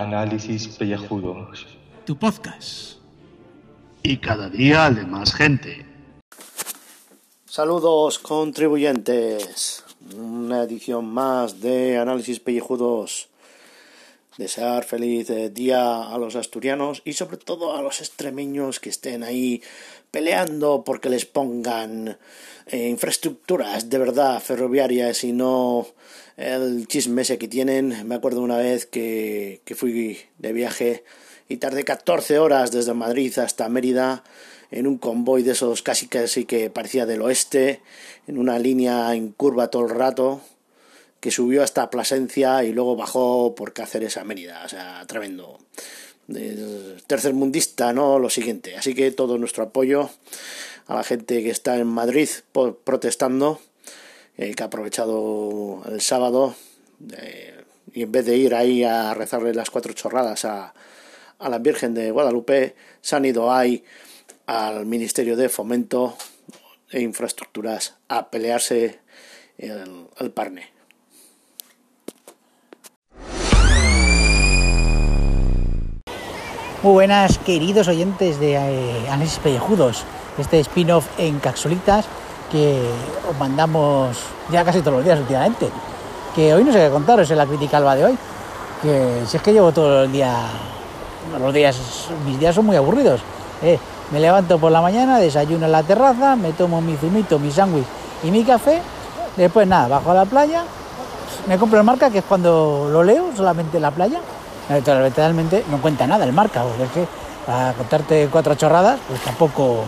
Análisis Pellejudos. Tu podcast. Y cada día de más gente. Saludos contribuyentes. Una edición más de Análisis Pellejudos. Desear feliz día a los asturianos y sobre todo a los extremeños que estén ahí peleando porque les pongan eh, infraestructuras de verdad ferroviarias y no el chisme ese que tienen. Me acuerdo una vez que, que fui de viaje y tardé 14 horas desde Madrid hasta Mérida en un convoy de esos casi casi que parecía del oeste, en una línea en curva todo el rato, que subió hasta Plasencia y luego bajó por Cáceres a Mérida, o sea, tremendo. Tercer mundista, ¿no? Lo siguiente. Así que todo nuestro apoyo a la gente que está en Madrid protestando, eh, que ha aprovechado el sábado eh, y en vez de ir ahí a rezarle las cuatro chorradas a, a la Virgen de Guadalupe, se han ido ahí al Ministerio de Fomento e Infraestructuras a pelearse el, el parne. Muy buenas, queridos oyentes de eh, Análisis Pellejudos, este spin-off en capsulitas que os mandamos ya casi todos los días últimamente. Que hoy no sé qué contaros en la crítica alba de hoy, que si es que llevo todo el día, los días, mis días son muy aburridos. Eh. Me levanto por la mañana, desayuno en la terraza, me tomo mi zumito, mi sándwich y mi café, después nada, bajo a la playa, me compro el marca, que es cuando lo leo, solamente en la playa, literalmente no cuenta nada el marca, porque es que para contarte cuatro chorradas, pues tampoco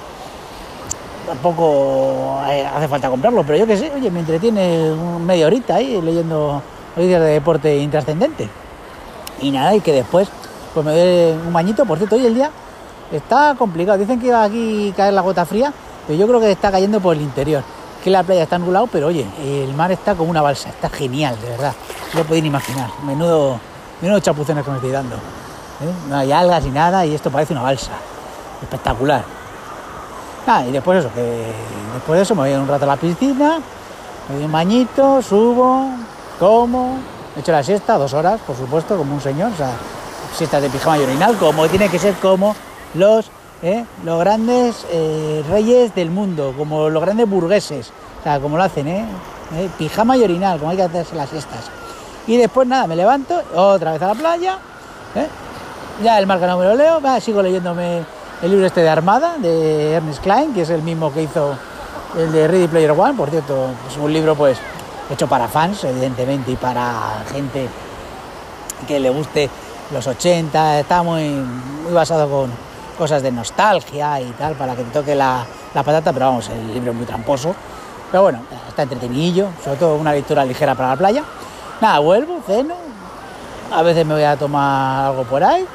tampoco hace falta comprarlo, pero yo que sé, oye, me entretiene media horita ahí leyendo noticias de deporte intrascendente. Y nada, y que después pues me doy un bañito, por cierto, hoy el día está complicado. Dicen que iba aquí a caer la gota fría, pero yo creo que está cayendo por el interior. Que la playa está anulado, pero oye, el mar está como una balsa, está genial, de verdad. No lo podéis imaginar. Menudo Menudo chapuzones que me estoy dando. ¿eh? No hay algas ni nada y esto parece una balsa. Espectacular. y después eso, después de eso me voy un rato a la piscina, me doy un bañito, subo, como, he hecho la siesta, dos horas, por supuesto, como un señor, o sea, siesta de pijama y orinal, como tiene que ser como los, ¿eh? los grandes eh, reyes del mundo, como los grandes burgueses, o sea, como lo hacen, ¿eh? Pijama y orinal, como hay que hacerse las siestas. Y después nada, me levanto, otra vez a la playa, ¿eh? ya el marca no me lo leo, sigo leyéndome el libro este de Armada, de Ernest Klein, que es el mismo que hizo el de Ready Player One, por cierto, es un libro pues hecho para fans, evidentemente, y para gente que le guste los 80, está muy, muy basado con cosas de nostalgia y tal, para que te toque la, la patata, pero vamos, el libro es muy tramposo, pero bueno, está entretenidillo, sobre todo una lectura ligera para la playa. Nada, vuelvo, ceno, a veces me voy a tomar algo por ahí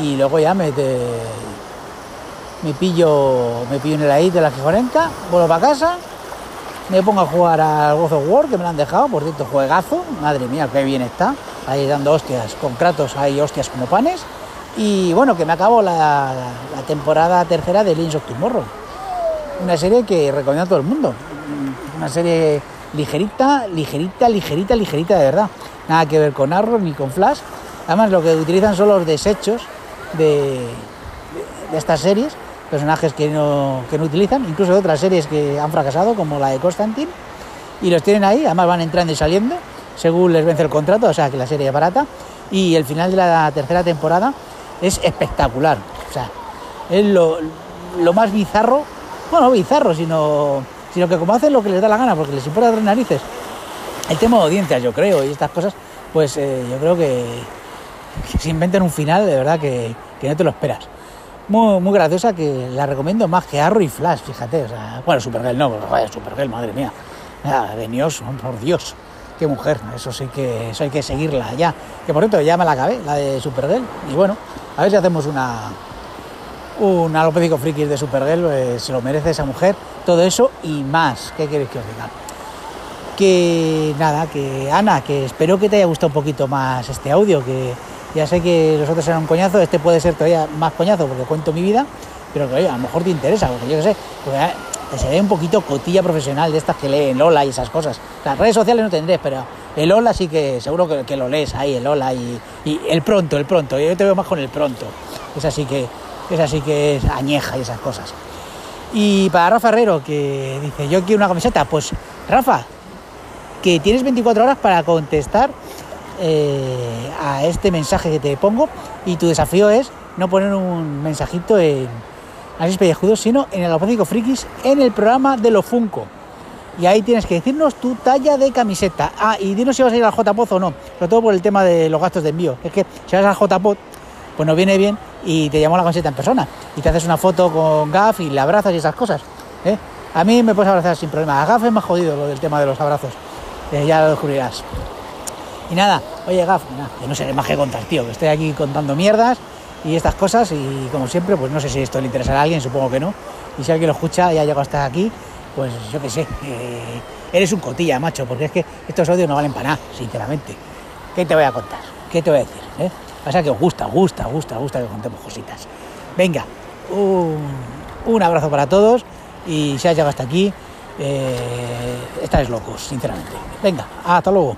y luego ya me, me pillo me pillo ahí de la Gijorenca, vuelvo para casa, me pongo a jugar al God of War, que me lo han dejado, por cierto, juegazo, madre mía, qué bien está, ahí dando hostias, con Kratos hay hostias como panes, y bueno, que me acabo la, temporada tercera de Lynch of Tomorrow, una serie que recomiendo a todo el mundo, una serie ligerita, ligerita, ligerita, ligerita de verdad. Nada que ver con Arrow ni con Flash. Además, lo que utilizan son los desechos de, estas series, personajes que no, que no utilizan, incluso de otras series que han fracasado, como la de Constantine, y los tienen ahí, además van entrando y saliendo, según les vence el contrato, o sea que la serie es barata, y el final de la tercera temporada es espectacular. O sea, es lo, lo más bizarro, bueno, no bizarro, sino sino que como hacen lo que les da la gana, porque les importa tres narices, el tema de audiencias, yo creo, y estas cosas, pues eh, yo creo que, se inventan un final de verdad que, no te lo esperas. Muy, muy graciosa, que la recomiendo más que Arrow Flash, fíjate. Bueno, Supergirl no, vaya Supergirl, madre mía. Dios, por Dios. Qué mujer, eso sí que eso hay que seguirla ya. Que por cierto, ya me la acabé, la de Supergirl. Y bueno, a ver si hacemos una, un alopédico friki de Supergirl, pues, se lo merece esa mujer, todo eso y más. ¿Qué queréis que os diga? Que nada, que Ana, que espero que te haya gustado un poquito más este audio, que ya sé que los otros eran un coñazo, este puede ser todavía más coñazo porque cuento mi vida, pero a lo mejor te interesa, porque yo qué sé, que se ve un poquito cotilla profesional de estas que leen Lola y esas cosas. Las redes sociales no tendré, pero El hola sí que seguro que, lo lees ahí, el hola y, y el pronto, el pronto. Yo te veo más con el pronto. Es así que, es así que es añeja y esas cosas. Y para Rafa Herrero, que dice, yo quiero una camiseta, pues Rafa, que tienes 24 horas para contestar eh, a este mensaje que te pongo y tu desafío es no poner un mensajito en Asis Pellejudos, sino en el Alopático Frikis en el programa de lo Funko. Y ahí tienes que decirnos tu talla de camiseta. Ah, y dinos si vas a ir al JPOT o no, sobre todo por el tema de los gastos de envío. Es que si vas al JPOT, pues nos viene bien y te llamo la camiseta en persona y te haces una foto con Gaf y le abrazas y esas cosas. ¿eh? A mí me puedes abrazar sin problema. A Gaf es más jodido lo del tema de los abrazos. Eh, ya lo descubrirás. Y nada, oye Gaf, nada, que no sé más que contar, tío, que estoy aquí contando mierdas y estas cosas y como siempre, pues no sé si esto le interesará a alguien, supongo que no. Y si alguien lo escucha y ha llegado hasta aquí, pues yo qué sé, eres un cotilla, macho, porque es que estos audios no valen para nada, sinceramente. ¿Qué te voy a contar? ¿Qué te voy a decir? Eh? Pasa que os gusta, gusta, gusta, gusta que contemos cositas. Venga, un, un abrazo para todos y si has llegado hasta aquí, eh, estáis locos, sinceramente. Venga, hasta luego.